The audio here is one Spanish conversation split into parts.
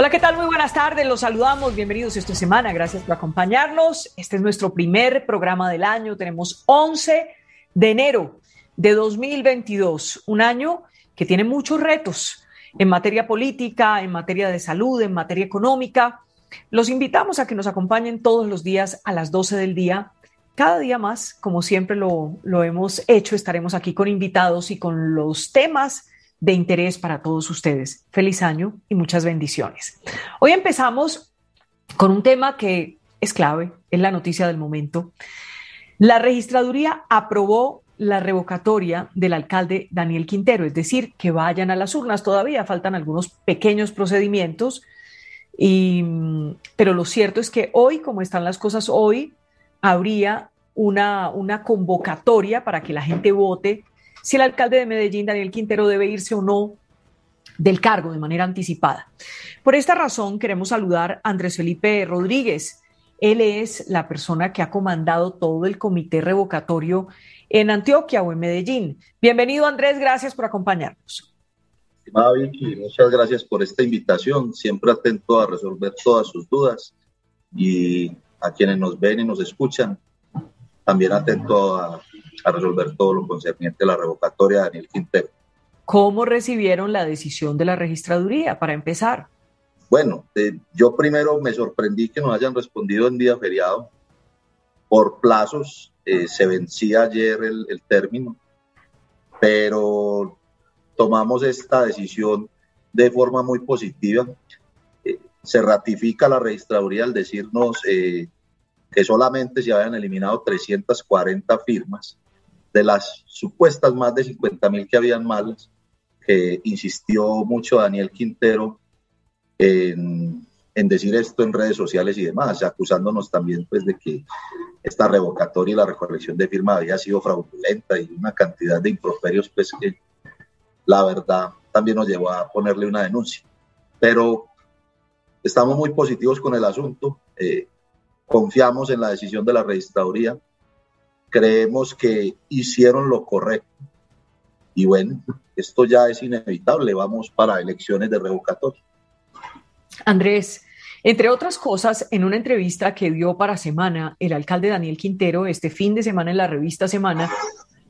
Hola, ¿qué tal? Muy buenas tardes, los saludamos, bienvenidos esta semana, gracias por acompañarnos. Este es nuestro primer programa del año, tenemos 11 de enero de 2022, un año que tiene muchos retos en materia política, en materia de salud, en materia económica. Los invitamos a que nos acompañen todos los días a las 12 del día. Cada día más, como siempre lo, lo hemos hecho, estaremos aquí con invitados y con los temas de interés para todos ustedes. Feliz año y muchas bendiciones. Hoy empezamos con un tema que es clave, es la noticia del momento. La registraduría aprobó la revocatoria del alcalde Daniel Quintero, es decir, que vayan a las urnas. Todavía faltan algunos pequeños procedimientos, y, pero lo cierto es que hoy, como están las cosas hoy, habría una, una convocatoria para que la gente vote si el alcalde de Medellín, Daniel Quintero, debe irse o no del cargo de manera anticipada. Por esta razón, queremos saludar a Andrés Felipe Rodríguez. Él es la persona que ha comandado todo el comité revocatorio en Antioquia o en Medellín. Bienvenido, Andrés, gracias por acompañarnos. Vicky, muchas gracias por esta invitación. Siempre atento a resolver todas sus dudas y a quienes nos ven y nos escuchan, también atento a a resolver todo lo concerniente a la revocatoria de Daniel Quintero. ¿Cómo recibieron la decisión de la registraduría para empezar? Bueno, eh, yo primero me sorprendí que nos hayan respondido en día feriado. Por plazos, eh, se vencía ayer el, el término, pero tomamos esta decisión de forma muy positiva. Eh, se ratifica la registraduría al decirnos que solamente se habían eliminado 340 firmas de las supuestas más de 50 mil que habían malas, que insistió mucho Daniel Quintero en, decir esto en redes sociales y demás, acusándonos también pues de que esta revocatoria y la recolección de firmas había sido fraudulenta y una cantidad de improperios pues que la verdad también nos llevó a ponerle una denuncia. Pero estamos muy positivos con el asunto, eh, confiamos en la decisión de la registraduría, creemos que hicieron lo correcto. Y bueno, esto ya es inevitable, vamos para elecciones de revocatoria. Andrés, entre otras cosas, en una entrevista que dio para Semana, el alcalde Daniel Quintero, este fin de semana en la revista Semana,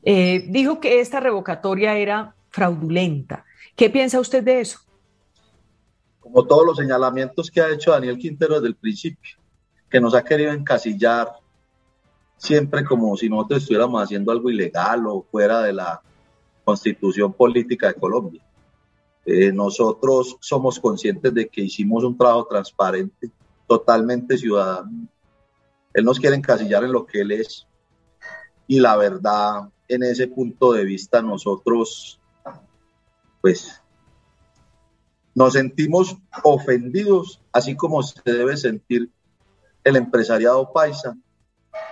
eh, dijo que esta revocatoria era fraudulenta. ¿Qué piensa usted de eso? Como todos los señalamientos que ha hecho Daniel Quintero desde el principio, que nos ha querido encasillar siempre como si nosotros estuviéramos haciendo algo ilegal o fuera de la constitución política de Colombia. Eh, nosotros somos conscientes de que hicimos un trabajo transparente, totalmente ciudadano. Él nos quiere encasillar en lo que él es. Y la verdad, en ese punto de vista, nosotros, pues, nos sentimos ofendidos, así como se debe sentir el empresariado paisa,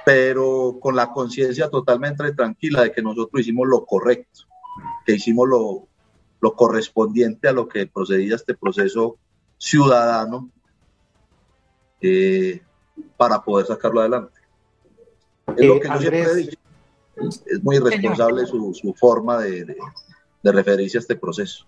pero con la conciencia totalmente tranquila de que nosotros hicimos lo correcto, que hicimos lo, lo correspondiente a lo que procedía este proceso ciudadano eh, para poder sacarlo adelante. Es lo eh, que yo siempre he dicho. Es, muy irresponsable su, su forma de, de, referirse a este proceso.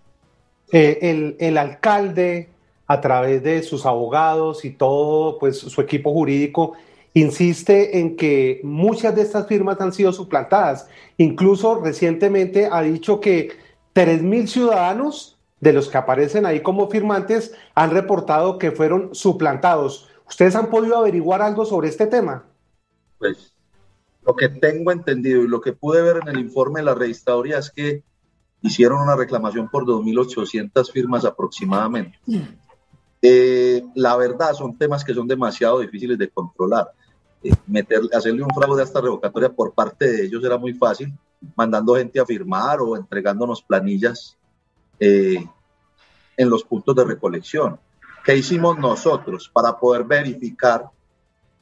Eh, el, el, alcalde, a través de sus abogados y todo, pues su equipo jurídico, insiste en que muchas de estas firmas han sido suplantadas. Incluso recientemente ha dicho que 3.000 ciudadanos de los que aparecen ahí como firmantes han reportado que fueron suplantados. ¿Ustedes han podido averiguar algo sobre este tema? Pues lo que tengo entendido y lo que pude ver en el informe de la registraduría es que hicieron una reclamación por 2.800 firmas aproximadamente. Mm. Eh, la verdad son temas que son demasiado difíciles de controlar. Eh, meter, hacerle un fraude a esta revocatoria por parte de ellos era muy fácil, mandando gente a firmar o entregándonos planillas eh, en los puntos de recolección. ¿Qué hicimos nosotros para poder verificar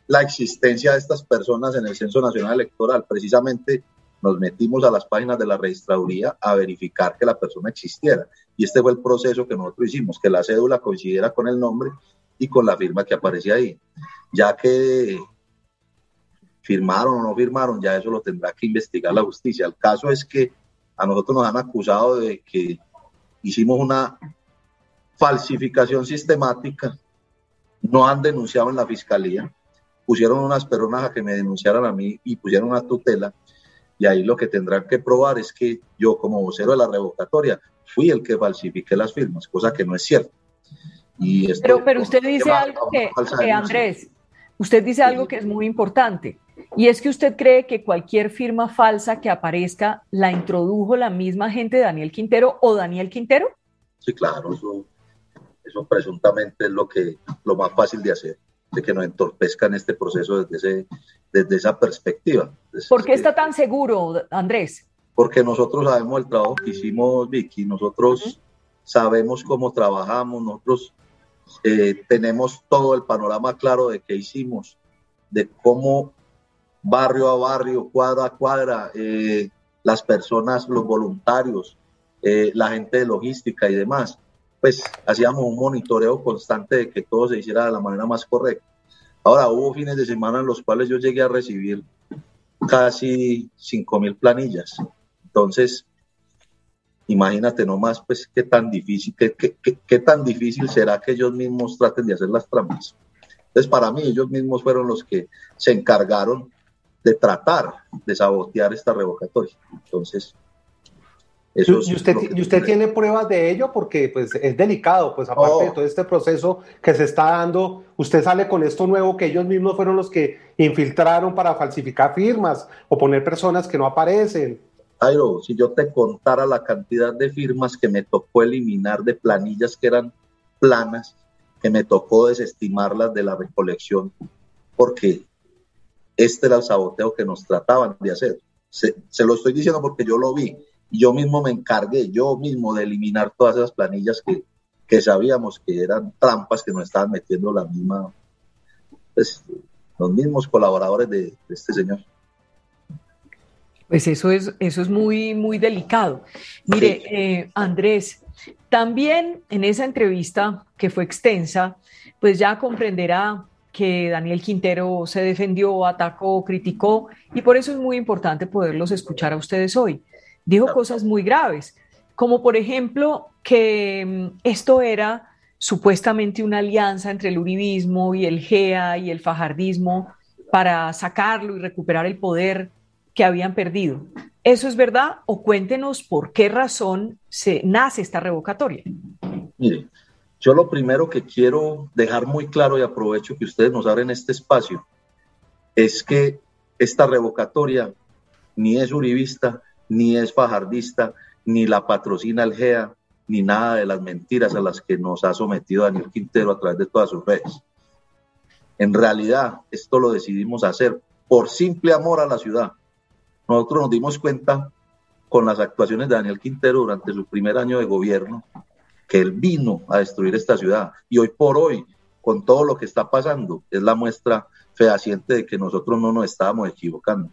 la existencia de estas personas en el Censo Nacional Electoral? Precisamente nos metimos a las páginas de la registraduría a verificar que la persona existiera. Y este fue el proceso que nosotros hicimos, que la cédula coincidiera con el nombre y con la firma que aparecía ahí. Ya que firmaron o no firmaron, ya eso lo tendrá que investigar la justicia. El caso es que a nosotros nos han acusado de que hicimos una falsificación sistemática, no han denunciado en la fiscalía, pusieron unas personas a que me denunciaran a mí y pusieron una tutela, y ahí lo que tendrán que probar es que yo como vocero de la revocatoria fui el que falsifiqué las firmas, cosa que no es cierto. Y pero, pero usted dice algo que, que Andrés, usted dice algo que es muy importante. Y es que usted cree que cualquier firma falsa que aparezca la introdujo la misma gente Daniel Quintero o Daniel Quintero? Sí, claro, eso, eso presuntamente es lo, que, lo más fácil de hacer, de que nos entorpezcan este proceso desde, ese, desde esa perspectiva. ¿Por qué está tan seguro, Andrés? Porque nosotros sabemos el trabajo que hicimos, Vicky, nosotros sabemos cómo trabajamos, nosotros eh, tenemos todo el panorama claro de qué hicimos, de cómo barrio a barrio, cuadra a cuadra, eh, las personas, los voluntarios, eh, la gente de logística y demás, pues hacíamos un monitoreo constante de que todo se hiciera de la manera más correcta. Ahora, hubo fines de semana en los cuales yo llegué a recibir casi 5 mil planillas. Entonces, imagínate nomás, pues, qué tan difícil, qué, qué, qué, tan difícil será que ellos mismos traten de hacer las trampas. Entonces, para mí, ellos mismos fueron los que se encargaron de tratar de sabotear esta revocatoria. Entonces, eso ¿Y usted, ¿y usted tiene pruebas de ello? Porque pues, es delicado, pues aparte de todo este proceso que se está dando, usted sale con esto nuevo que ellos mismos fueron los que infiltraron para falsificar firmas o poner personas que no aparecen. Jairo, si yo te contara la cantidad de firmas que me tocó eliminar de planillas que eran planas, que me tocó desestimarlas de la recolección, porque este era el saboteo que nos trataban de hacer. Se, lo estoy diciendo porque yo lo vi. Yo mismo me encargué, yo mismo, de eliminar todas esas planillas que, que sabíamos que eran trampas que nos estaban metiendo la misma, pues, los mismos colaboradores de, este señor. Pues eso es, eso es muy, muy delicado. Mire, eh, Andrés, también en esa entrevista que fue extensa, pues ya comprenderá que Daniel Quintero se defendió, atacó, criticó, y por eso es muy importante poderlos escuchar a ustedes hoy. Dijo cosas muy graves, como por ejemplo que mm, esto era supuestamente una alianza entre el uribismo y el GEA y el fajardismo para sacarlo y recuperar el poder que habían perdido. ¿Eso es verdad? O cuéntenos por qué razón se nace esta revocatoria. Mire, yo lo primero que quiero dejar muy claro y aprovecho que ustedes nos abren este espacio es que esta revocatoria ni es uribista, ni es fajardista, ni la patrocina el GEA, ni nada de las mentiras a las que nos ha sometido Daniel Quintero a través de todas sus redes. En realidad, esto lo decidimos hacer por simple amor a la ciudad. Nosotros nos dimos cuenta con las actuaciones de Daniel Quintero durante su primer año de gobierno que él vino a destruir esta ciudad. Y hoy por hoy, con todo lo que está pasando, es la muestra fehaciente de que nosotros no nos estábamos equivocando.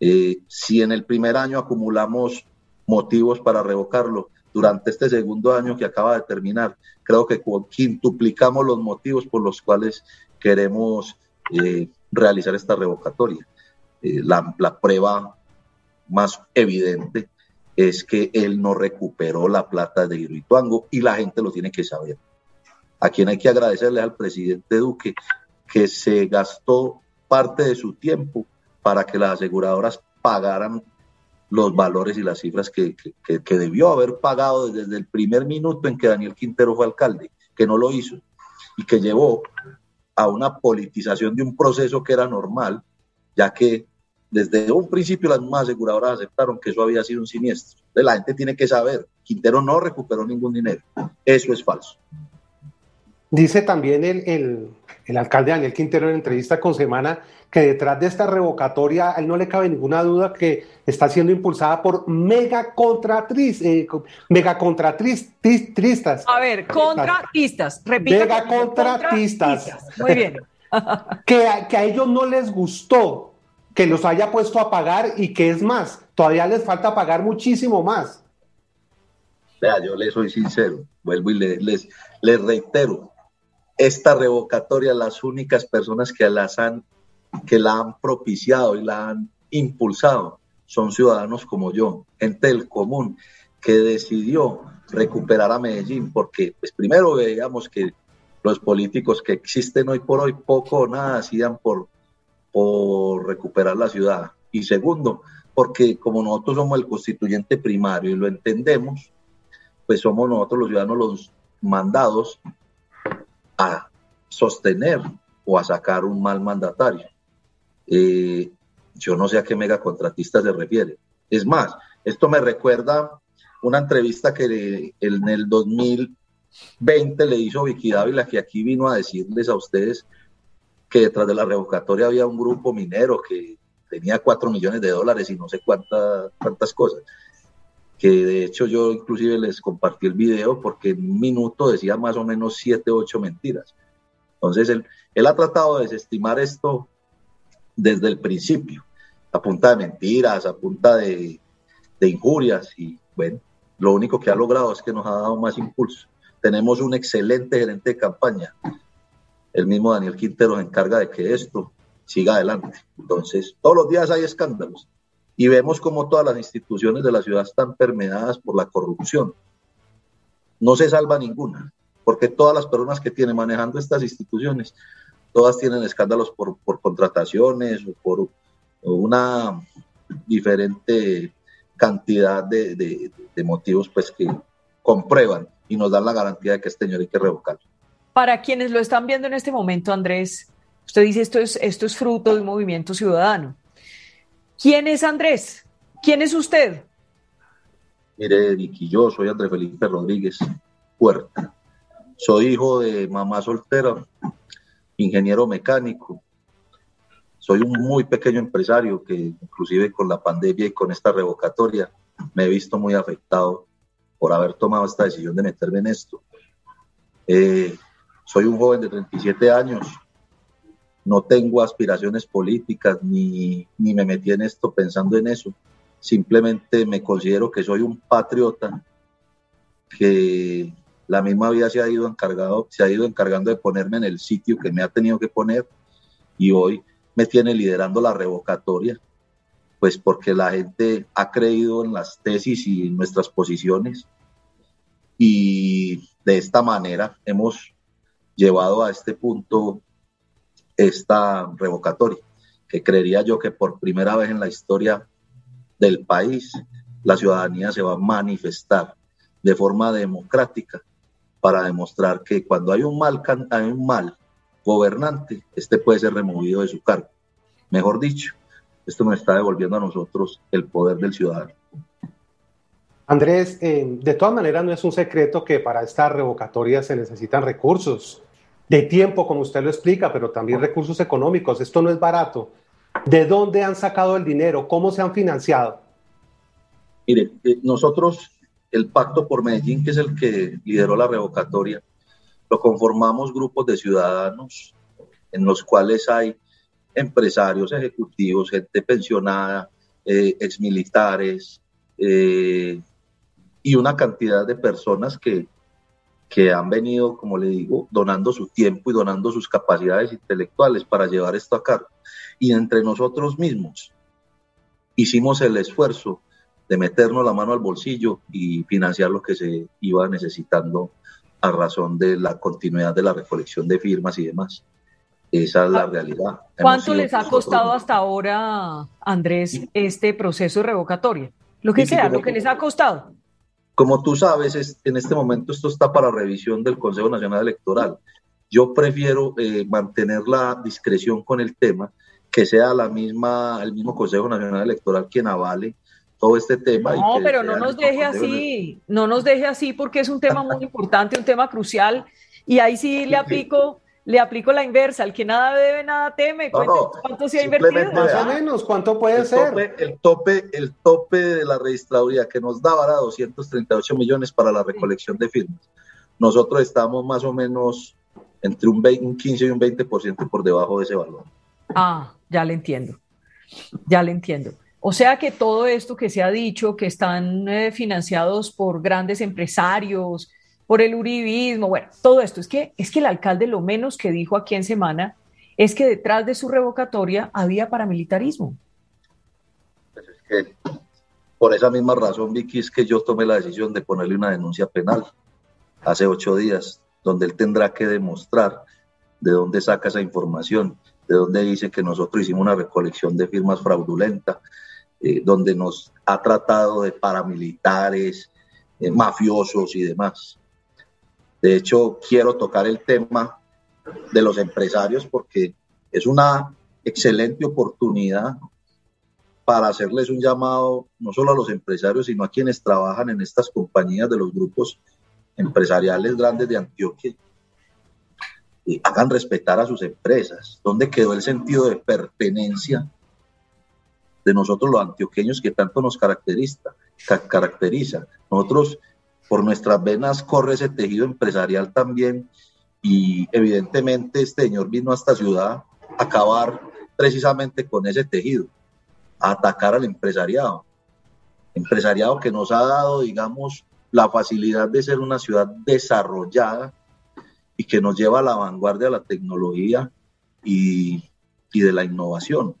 Eh, si en el primer año acumulamos motivos para revocarlo, durante este segundo año que acaba de terminar, creo que quintuplicamos los motivos por los cuales queremos eh, realizar esta revocatoria. Eh, la, la, prueba más evidente es que él no recuperó la plata de Hidroituango y la gente lo tiene que saber. A quien hay que agradecerle al presidente Duque que se gastó parte de su tiempo para que las aseguradoras pagaran los valores y las cifras que, que, debió haber pagado desde el primer minuto en que Daniel Quintero fue alcalde, que no lo hizo y que llevó a una politización de un proceso que era normal, ya que desde un principio las mismas aseguradoras aceptaron que eso había sido un siniestro. Entonces la gente tiene que saber, Quintero no recuperó ningún dinero. Eso es falso. Dice también el, el, alcalde Daniel Quintero en entrevista con Semana que detrás de esta revocatoria a él no le cabe ninguna duda que está siendo impulsada por mega contratris, eh, mega contratristas. A ver, contratistas, repito. Mega contratistas. Muy bien. que, que a ellos no les gustó que los haya puesto a pagar y que es más, todavía les falta pagar muchísimo más. Vea, yo les soy sincero, vuelvo y les, reitero, esta revocatoria, las únicas personas que, las han, que la han propiciado y la han impulsado son ciudadanos como yo, gente del común, que decidió recuperar a Medellín, porque pues primero veíamos que los políticos que existen hoy por hoy poco o nada hacían por, por recuperar la ciudad. Y segundo, porque como nosotros somos el constituyente primario y lo entendemos, pues somos nosotros los ciudadanos los mandados a sostener o a sacar un mal mandatario. Eh, yo no sé a qué megacontratista se refiere. Es más, esto me recuerda una entrevista que en el 2020 le hizo Vicky Dávila, que aquí vino a decirles a ustedes que detrás de la revocatoria había un grupo minero que tenía cuatro millones de dólares y no sé cuántas, cuántas cosas. Que de hecho yo inclusive les compartí el video porque en un minuto decía más o menos siete, ocho mentiras. Entonces él, él ha tratado de desestimar esto desde el principio, a punta de mentiras, a punta de, de injurias y bueno, lo único que ha logrado es que nos ha dado más impulso. Tenemos un excelente gerente de campaña. El mismo Daniel Quintero se encarga de que esto siga adelante. Entonces, todos los días hay escándalos y vemos como todas las instituciones de la ciudad están permeadas por la corrupción. No se salva ninguna, porque todas las personas que tienen manejando estas instituciones, todas tienen escándalos por, contrataciones o por una diferente cantidad de, motivos pues que comprueban y nos dan la garantía de que este señor hay que revocarlo. Para quienes lo están viendo en este momento, Andrés, usted dice esto es, esto es fruto de un movimiento ciudadano. ¿Quién es Andrés? ¿Quién es usted? Mire, Vicky, yo soy Andrés Felipe Rodríguez Puerta. Soy hijo de mamá soltera, ingeniero mecánico, soy un muy pequeño empresario que inclusive con la pandemia y con esta revocatoria me he visto muy afectado por haber tomado esta decisión de meterme en esto. Eh, soy un joven de 37 años, no tengo aspiraciones políticas ni, ni me metí en esto pensando en eso. Simplemente me considero que soy un patriota que la misma vida se ha ido encargado, se ha ido encargando de ponerme en el sitio que me ha tenido que poner y hoy me tiene liderando la revocatoria, pues porque la gente ha creído en las tesis y en nuestras posiciones y de esta manera hemos llevado a este punto esta revocatoria, que creería yo que por primera vez en la historia del país la ciudadanía se va a manifestar de forma democrática para demostrar que cuando hay un mal, hay un mal gobernante, este puede ser removido de su cargo. Mejor dicho, esto nos está devolviendo a nosotros el poder del ciudadano. Andrés, eh, de todas maneras no es un secreto que para esta revocatoria se necesitan recursos de tiempo, como usted lo explica, pero también recursos económicos. Esto no es barato. ¿De dónde han sacado el dinero? ¿Cómo se han financiado? Mire, eh, nosotros, el Pacto por Medellín, que es el que lideró la revocatoria, lo conformamos grupos de ciudadanos en los cuales hay empresarios, ejecutivos, gente pensionada, eh, exmilitares eh, y una cantidad de personas que, que han venido, como le digo, donando su tiempo y donando sus capacidades intelectuales para llevar esto a cabo. Y entre nosotros mismos hicimos el esfuerzo de meternos la mano al bolsillo y financiar lo que se iba necesitando a razón de la continuidad de la recolección de firmas y demás. Esa es la realidad. ¿Cuánto les ha costado hasta ahora, Andrés, este proceso revocatorio? Lo que sea, lo que les ha costado. Como tú sabes, en este momento esto está para revisión del Consejo Nacional Electoral. Yo prefiero eh, mantener la discreción con el tema, que sea la misma, el mismo Consejo Nacional Electoral quien avale todo este tema. No, pero no nos deje así, no nos deje así porque es un tema muy importante, un tema crucial y ahí sí le aplico, le aplico la inversa, el que nada debe, nada teme. ¿Cuánto se ha invertido? Más o menos, ¿cuánto puede ser? el, tope, el tope de la registraduría que nos daba era 238 millones para la recolección de firmas. Nosotros estamos más o menos entre un, 20, un 15 y un 20% por debajo de ese valor. Ah, ya le entiendo, ya le entiendo. O sea que todo esto que se ha dicho, que están eh, financiados por grandes empresarios, por el uribismo, bueno, todo esto, es que, es que el alcalde lo menos que dijo aquí en semana es que detrás de su revocatoria había paramilitarismo. Pues es que por esa misma razón, Vicky, es que yo tomé la decisión de ponerle una denuncia penal hace ocho días, donde él tendrá que demostrar de dónde saca esa información, de dónde dice que nosotros hicimos una recolección de firmas fraudulenta, eh, donde nos ha tratado de paramilitares, eh, mafiosos y demás. De hecho, quiero tocar el tema de los empresarios porque es una excelente oportunidad para hacerles un llamado no solo a los empresarios, sino a quienes trabajan en estas compañías de los grupos empresariales grandes de Antioquia. Y hagan respetar a sus empresas. ¿Dónde quedó el sentido de pertenencia de nosotros los antioqueños que tanto nos caracteriza? caracteriza? Nosotros, por nuestras venas, corre ese tejido empresarial también y evidentemente este señor vino a esta ciudad a acabar precisamente con ese tejido atacar al empresariado. Empresariado que nos ha dado, digamos, la facilidad de ser una ciudad desarrollada y que nos lleva a la vanguardia de la tecnología y, y de la innovación.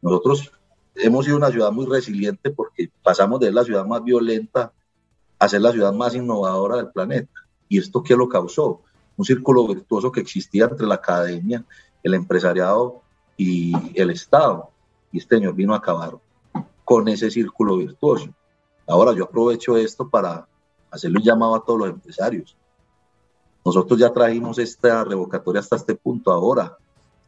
Nosotros hemos sido una ciudad muy resiliente porque pasamos de la ciudad más violenta a la ciudad más innovadora del planeta. ¿Y esto qué lo causó? Un círculo virtuoso que existía entre la academia, el empresariado y el Estado y este señor vino a acabar con ese círculo virtuoso. Ahora yo aprovecho esto para hacerle un llamado a todos los empresarios. Nosotros ya trajimos esta revocatoria hasta este punto. Ahora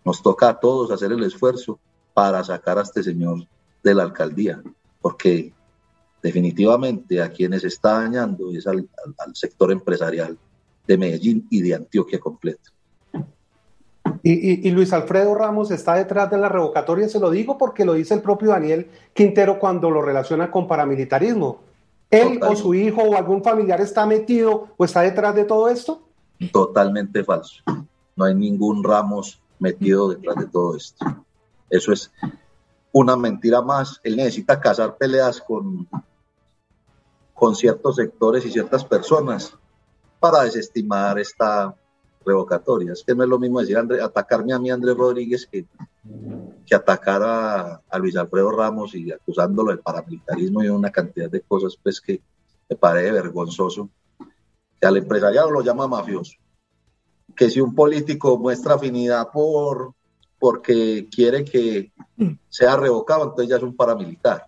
nos toca a todos hacer el esfuerzo para sacar a este señor de la alcaldía, porque definitivamente a quienes está dañando es al sector empresarial de Medellín y de Antioquia completo. Y, Luis Alfredo Ramos está detrás de la revocatoria, se lo digo porque lo dice el propio Daniel Quintero cuando lo relaciona con paramilitarismo. ¿Él o su hijo o algún familiar está metido o está detrás de todo esto? Totalmente falso. No hay ningún Ramos metido detrás de todo esto. Eso es una mentira más. Él necesita cazar peleas con, con ciertos sectores y ciertas personas para desestimar esta revocatorias. Que no es lo mismo decir atacarme a mí, Andrés Rodríguez, que, que atacar a, Luis Alfredo Ramos y acusándolo de paramilitarismo y una cantidad de cosas pues que me parece vergonzoso. Que al empresariado lo llama mafioso. Que si un político muestra afinidad por porque quiere que sea revocado, entonces ya es un paramilitar.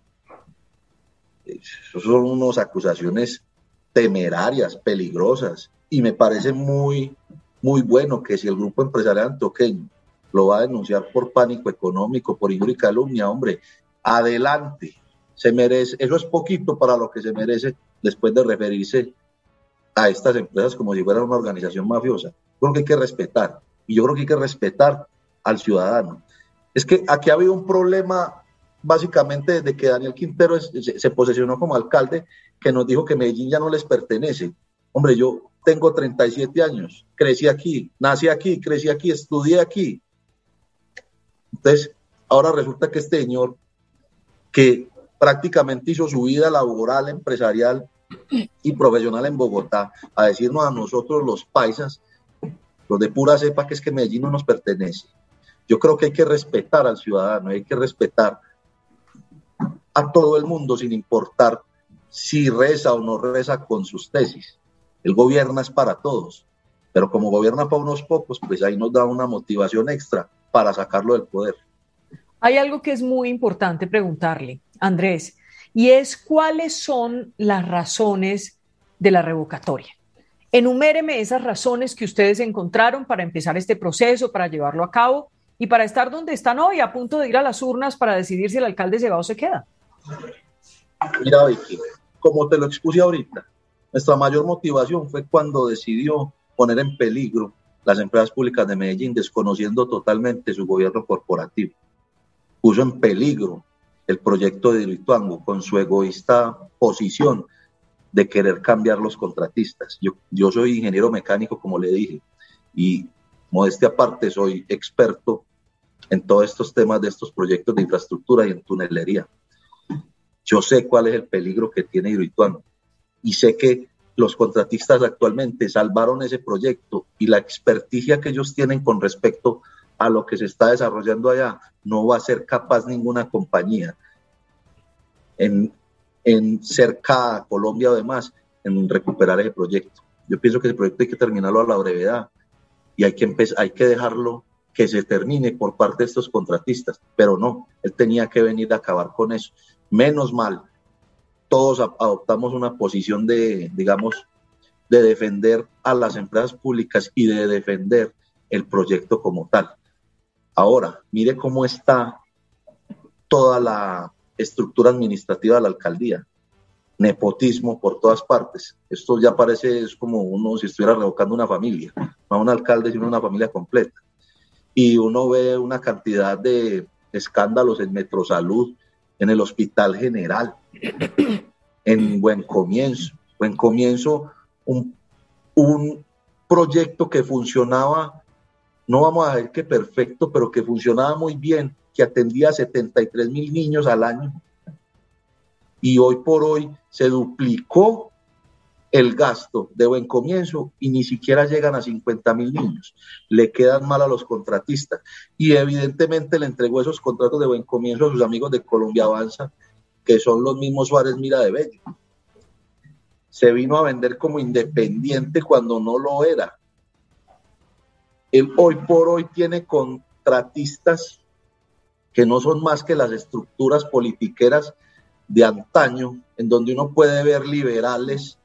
Esas son unas acusaciones temerarias, peligrosas, y me parece muy muy bueno que si el grupo empresarial antoqueño lo va a denunciar por pánico económico, por injuria y calumnia, hombre, adelante, se merece, eso es poquito para lo que se merece después de referirse a estas empresas como si fueran una organización mafiosa. Creo que hay que respetar, y yo creo que hay que respetar al ciudadano. Es que aquí ha habido un problema básicamente desde que Daniel Quintero se, se posesionó como alcalde, que nos dijo que Medellín ya no les pertenece. Hombre, yo tengo 37 años, crecí aquí, nací aquí, crecí aquí, estudié aquí. Entonces, ahora resulta que este señor, que prácticamente hizo su vida laboral, empresarial y profesional en Bogotá, a decirnos a nosotros los paisas, los de pura cepa, que es que Medellín no nos pertenece. Yo creo que hay que respetar al ciudadano, hay que respetar a todo el mundo sin importar si reza o no reza con sus tesis. El gobierno es para todos, pero como gobierna para unos pocos, pues ahí nos da una motivación extra para sacarlo del poder. Hay algo que es muy importante preguntarle, Andrés, y es cuáles son las razones de la revocatoria. Enuméreme esas razones que ustedes encontraron para empezar este proceso, para llevarlo a cabo y para estar donde están hoy, a punto de ir a las urnas para decidir si el alcalde se va o se queda. Mira, Vicky, como te lo expuse ahorita, nuestra mayor motivación fue cuando decidió poner en peligro las empresas públicas de Medellín, desconociendo totalmente su gobierno corporativo. Puso en peligro el proyecto de Lituango con su egoísta posición de querer cambiar los contratistas. Yo, yo soy ingeniero mecánico, como le dije, y modestia aparte, soy experto en todos estos temas de estos proyectos de infraestructura y en tunelería. Yo sé cuál es el peligro que tiene Hidroituango y sé que los contratistas actualmente salvaron ese proyecto y la experticia que ellos tienen con respecto a lo que se está desarrollando allá no va a ser capaz ninguna compañía en, en cerca Colombia o demás, en recuperar ese proyecto. Yo pienso que ese proyecto hay que terminarlo a la brevedad y hay que, hay que dejarlo que se termine por parte de estos contratistas, pero no, él tenía que venir a acabar con eso. Menos mal, todos adoptamos una posición de, digamos, de defender a las empresas públicas y de defender el proyecto como tal. Ahora, mire cómo está toda la estructura administrativa de la alcaldía. Nepotismo por todas partes. Esto ya parece es como uno si estuviera revocando una familia, no un alcalde, sino una familia completa y uno ve una cantidad de escándalos en Metrosalud, en el Hospital General, en Buen Comienzo. Buen Comienzo, un, un proyecto que funcionaba, no vamos a ver que perfecto, pero que funcionaba muy bien, que atendía a 73 mil niños al año. Y hoy por hoy se duplicó el gasto de buen comienzo y ni siquiera llegan a 50 mil niños. Le quedan mal a los contratistas. Y evidentemente le entregó esos contratos de buen comienzo a sus amigos de Colombia Avanza, que son los mismos Suárez Mira de Bello. Se vino a vender como independiente cuando no lo era. Él hoy por hoy tiene contratistas que no son más que las estructuras politiqueras de antaño, en donde uno puede ver liberales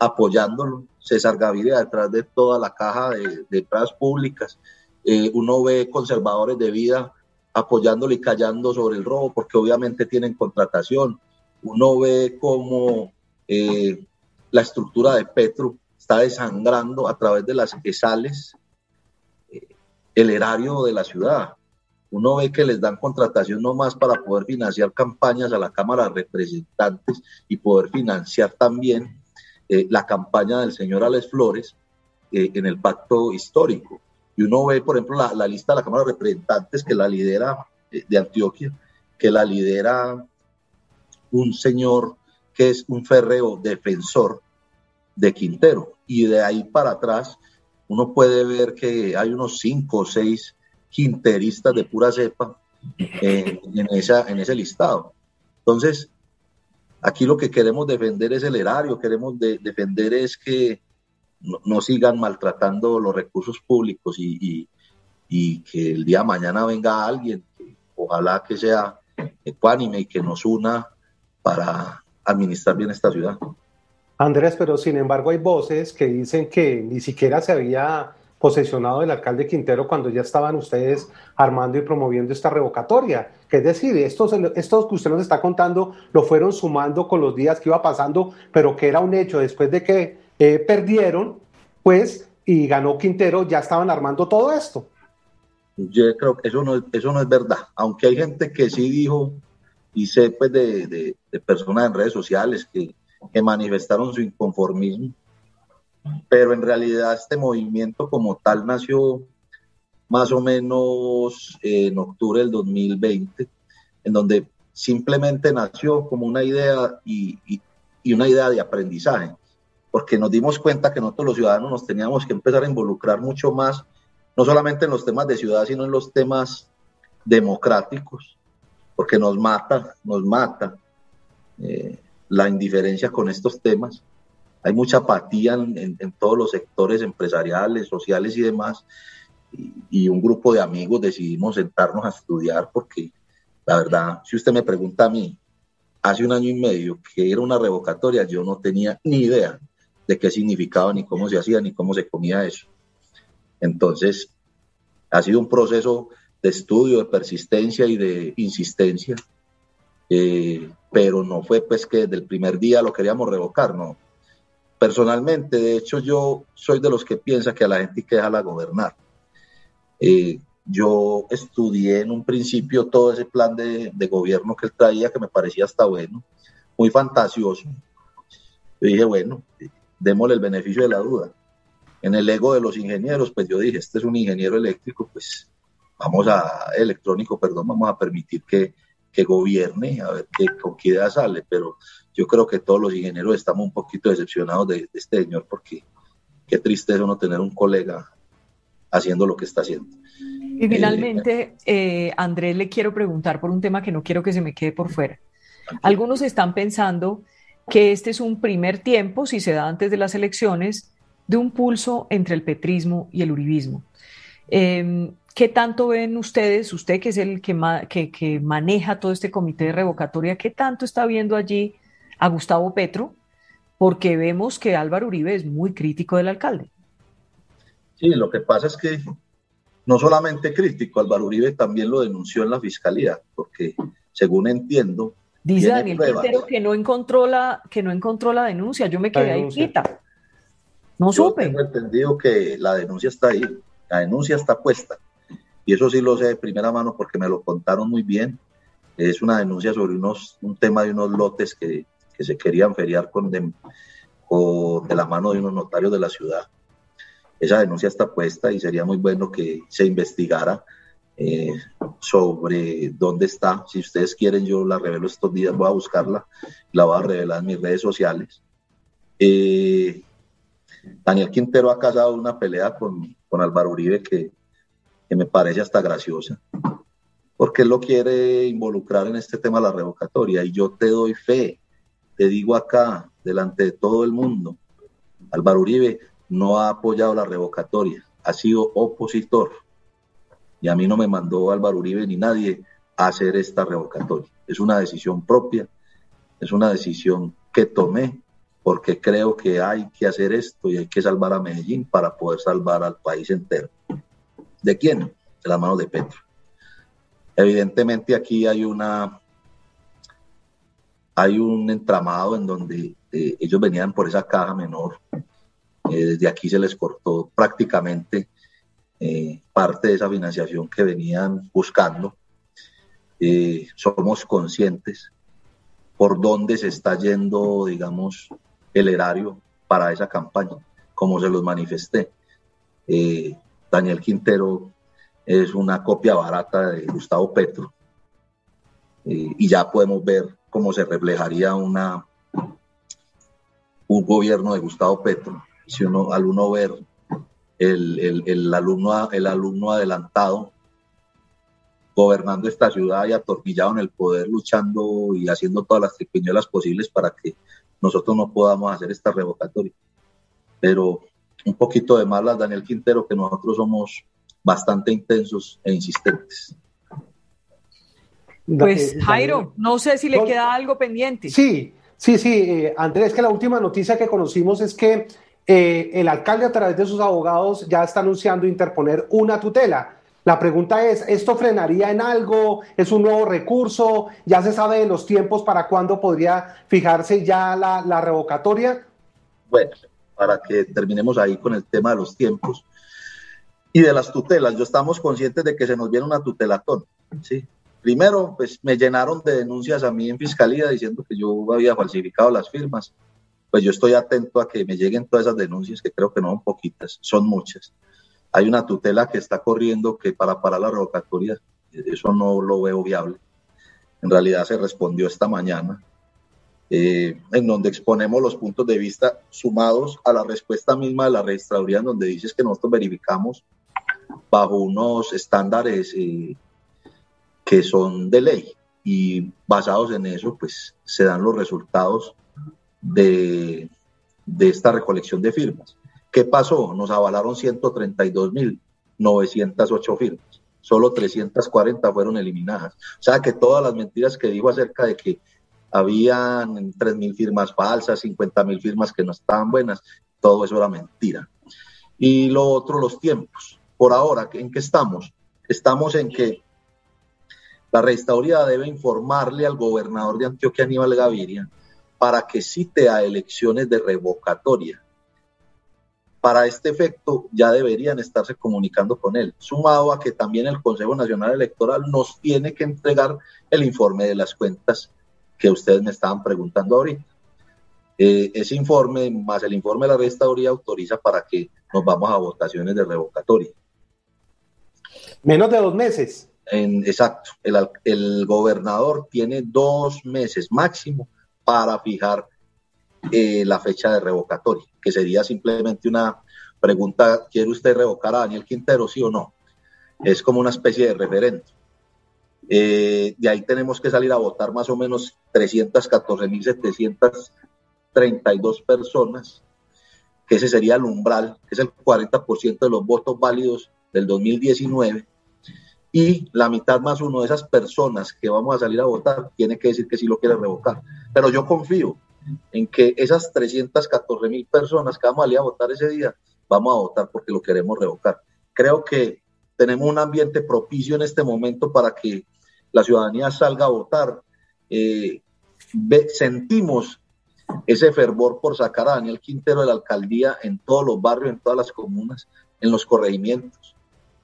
apoyándolo. César Gaviria detrás de toda la caja de, de públicas. Eh, uno ve conservadores de vida apoyándolo y callando sobre el robo porque obviamente tienen contratación. Uno ve cómo eh, la estructura de Petro está desangrando a través de las sales eh, el erario de la ciudad. Uno ve que les dan contratación nomás para poder financiar campañas a la Cámara de Representantes y poder financiar también eh, la campaña del señor Alex Flores eh, en el pacto histórico. Y uno ve, por ejemplo, la, lista de la Cámara de Representantes que la lidera eh, de Antioquia, que la lidera un señor que es un férreo defensor de Quintero. Y de ahí para atrás, uno puede ver que hay unos cinco o seis quinteristas de pura cepa en, esa, en ese listado. Entonces, Aquí lo que queremos defender es el erario, queremos defender es que no, sigan maltratando los recursos públicos y, que el día de mañana venga alguien, ojalá que sea ecuánime y que nos una para administrar bien esta ciudad. Andrés, pero sin embargo hay voces que dicen que ni siquiera se había posesionado el alcalde Quintero cuando ya estaban ustedes armando y promoviendo esta revocatoria. Que es decir, estos, que usted nos está contando lo fueron sumando con los días que iba pasando, pero que era un hecho después de que eh, perdieron, pues, y ganó Quintero, ya estaban armando todo esto. Yo creo que eso no, eso no es verdad, aunque hay gente que sí dijo, y sé pues de, de, personas en redes sociales que, que manifestaron su inconformismo pero en realidad este movimiento como tal nació más o menos en octubre del 2020, en donde simplemente nació como una idea y, una idea de aprendizaje, porque nos dimos cuenta que nosotros los ciudadanos nos teníamos que empezar a involucrar mucho más, no solamente en los temas de ciudad, sino en los temas democráticos, porque nos mata, nos mata eh, la indiferencia con estos temas hay mucha apatía en, todos los sectores empresariales, sociales y demás. Y, un grupo de amigos decidimos sentarnos a estudiar porque la verdad, si usted me pregunta a mí, hace un año y medio que era una revocatoria, yo no tenía ni idea de qué significaba, ni cómo se hacía, ni cómo se comía eso. Entonces, ha sido un proceso de estudio, de persistencia y de insistencia, eh, pero no fue pues que desde el primer día lo queríamos revocar, no personalmente, de hecho, yo soy de los que piensa que a la gente hay que dejarla gobernar. Eh, yo estudié en un principio todo ese plan de, gobierno que él traía, que me parecía hasta bueno, muy fantasioso. Yo dije, bueno, démosle el beneficio de la duda. En el ego de los ingenieros, pues yo dije, este es un ingeniero eléctrico, pues vamos a, electrónico, perdón, vamos a permitir que, que gobierne, a ver qué, con qué idea sale, pero yo creo que todos los ingenieros estamos un poquito decepcionados de, este señor porque qué triste es uno tener un colega haciendo lo que está haciendo. Y finalmente, eh, Andrés, le quiero preguntar por un tema que no quiero que se me quede por fuera. Algunos están pensando que este es un primer tiempo, si se da antes de las elecciones, de un pulso entre el petrismo y el uribismo. Em, ¿Qué tanto ven ustedes, usted que es el que, que, maneja todo este comité de revocatoria, qué tanto está viendo allí a Gustavo Petro? Porque vemos que Álvaro Uribe es muy crítico del alcalde. Sí, lo que pasa es que no solamente crítico, Álvaro Uribe también lo denunció en la fiscalía, porque según entiendo. Dice Daniel Quintero que no encontró la, que no encontró la denuncia. Yo me quedé ahí quita. No Yo supe. Tengo entendido que la denuncia está ahí, la denuncia está puesta. Y eso sí lo sé de primera mano porque me lo contaron muy bien. Es una denuncia sobre unos, un tema de unos lotes que, que se querían feriar con de, de la mano de unos notarios de la ciudad. Esa denuncia está puesta y sería muy bueno que se investigara eh, sobre dónde está. Si ustedes quieren, yo la revelo estos días, voy a buscarla, la voy a revelar en mis redes sociales. Eh, Daniel Quintero ha casado una pelea con, con Álvaro Uribe que, que me parece hasta graciosa, porque él lo quiere involucrar en este tema de la revocatoria y yo te doy fe, te digo acá, delante de todo el mundo, Álvaro Uribe no ha apoyado la revocatoria, ha sido opositor y a mí no me mandó Álvaro Uribe ni nadie a hacer esta revocatoria. Es una decisión propia, es una decisión que tomé porque creo que hay que hacer esto y hay que salvar a Medellín para poder salvar al país entero. ¿De quién? De las manos de Petro. Evidentemente aquí hay una hay un entramado en donde eh, ellos venían por esa caja menor. Eh, desde aquí se les cortó prácticamente eh, parte de esa financiación que venían buscando. somos conscientes por dónde se está yendo, digamos, el erario para esa campaña, como se los manifesté. Eh, Daniel Quintero es una copia barata de Gustavo Petro eh, y ya podemos ver cómo se reflejaría una, un gobierno de Gustavo Petro. Si uno, al uno ver el, el, alumno, el alumno adelantado gobernando esta ciudad y atornillado en el poder, luchando y haciendo todas las triquiñuelas posibles para que nosotros no podamos hacer esta revocatoria. Pero un poquito de malas, Daniel Quintero, que nosotros somos bastante intensos e insistentes. Pues Jairo, no sé si le queda algo pendiente. Sí, sí, sí, eh, Andrés, que la última noticia que conocimos es que eh, el alcalde a través de sus abogados ya está anunciando interponer una tutela. La pregunta es, ¿esto frenaría en algo? ¿Es un nuevo recurso? ¿Ya se sabe de los tiempos para cuándo podría fijarse ya la, revocatoria? Bueno, para que terminemos ahí con el tema de los tiempos y de las tutelas. Yo estamos conscientes de que se nos viene una tutelatón, ¿sí? Primero, pues me llenaron de denuncias a mí en fiscalía diciendo que yo había falsificado las firmas. Pues yo estoy atento a que me lleguen todas esas denuncias, que creo que no son poquitas, son muchas hay una tutela que está corriendo que para parar la revocatoria, eso no lo veo viable. En realidad se respondió esta mañana, eh, en donde exponemos los puntos de vista sumados a la respuesta misma de la registraduría, en donde dices que nosotros verificamos bajo unos estándares eh, que son de ley y basados en eso, pues se dan los resultados de, de esta recolección de firmas. ¿Qué pasó? Nos avalaron 132.908 firmas. Solo 340 fueron eliminadas. O sea que todas las mentiras que dijo acerca de que habían 3.000 firmas falsas, 50.000 firmas que no estaban buenas, todo eso era mentira. Y lo otro, los tiempos. Por ahora, ¿en qué estamos? Estamos en que la registraduría debe informarle al gobernador de Antioquia, Aníbal Gaviria, para que cite a elecciones de revocatoria para este efecto ya deberían estarse comunicando con él, sumado a que también el Consejo Nacional Electoral nos tiene que entregar el informe de las cuentas que ustedes me estaban preguntando ahorita. Eh, ese informe, más el informe de la restauraría, autoriza para que nos vamos a votaciones de revocatoria. Menos de dos meses. En, exacto. El, el gobernador tiene dos meses máximo para fijar eh, la fecha de revocatoria, que sería simplemente una pregunta, ¿quiere usted revocar a Daniel Quintero, sí o no? Es como una especie de referente. Eh, de ahí tenemos que salir a votar más o menos 314.732 personas, que ese sería el umbral, que es el 40% de los votos válidos del 2019. Y la mitad más uno de esas personas que vamos a salir a votar tiene que decir que sí lo quiere revocar. Pero yo confío en que esas 314 mil personas que vamos a salir a votar ese día, vamos a votar porque lo queremos revocar. Creo que tenemos un ambiente propicio en este momento para que la ciudadanía salga a votar. Eh, sentimos ese fervor por sacar a Daniel Quintero de la alcaldía en todos los barrios, en todas las comunas, en los corregimientos.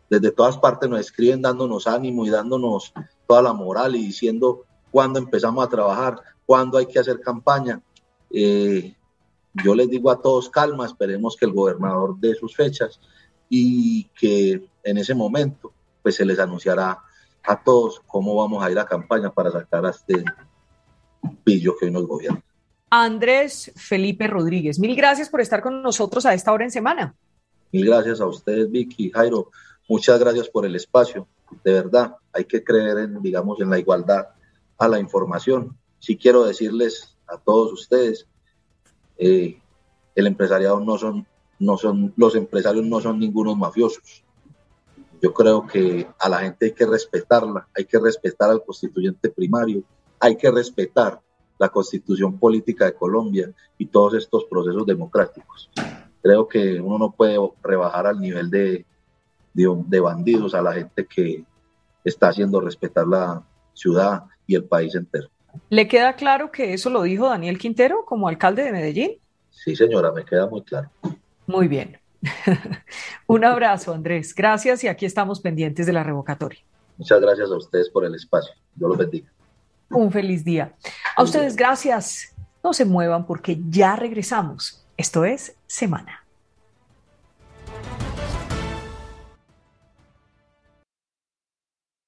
Desde todas partes nos escriben dándonos ánimo y dándonos toda la moral y diciendo cuándo empezamos a trabajar, cuándo hay que hacer campaña. Eh, yo les digo a todos calma, esperemos que el gobernador dé sus fechas y que en ese momento pues se les anunciará a todos cómo vamos a ir a campaña para sacar a este pillo que hoy nos gobierna. Andrés Felipe Rodríguez, mil gracias por estar con nosotros a esta hora en semana. Mil gracias a ustedes, Vicky, Jairo. Muchas gracias por el espacio. De verdad, hay que creer en, digamos, en la igualdad a la información. Sí quiero decirles a todos ustedes, eh, el empresariado no son, no son, los empresarios no son ningunos mafiosos. Yo creo que a la gente hay que respetarla, hay que respetar al constituyente primario, hay que respetar la constitución política de Colombia y todos estos procesos democráticos. Creo que uno no puede rebajar al nivel de, de, bandidos a la gente que está haciendo respetar la ciudad y el país entero. ¿Le queda claro que eso lo dijo Daniel Quintero como alcalde de Medellín? Sí, señora, me queda muy claro. Muy bien. Un abrazo, Andrés. Gracias y aquí estamos pendientes de la revocatoria. Muchas gracias a ustedes por el espacio. Dios los bendiga. Un feliz día. A ustedes gracias. No se muevan porque ya regresamos. Esto es Semana.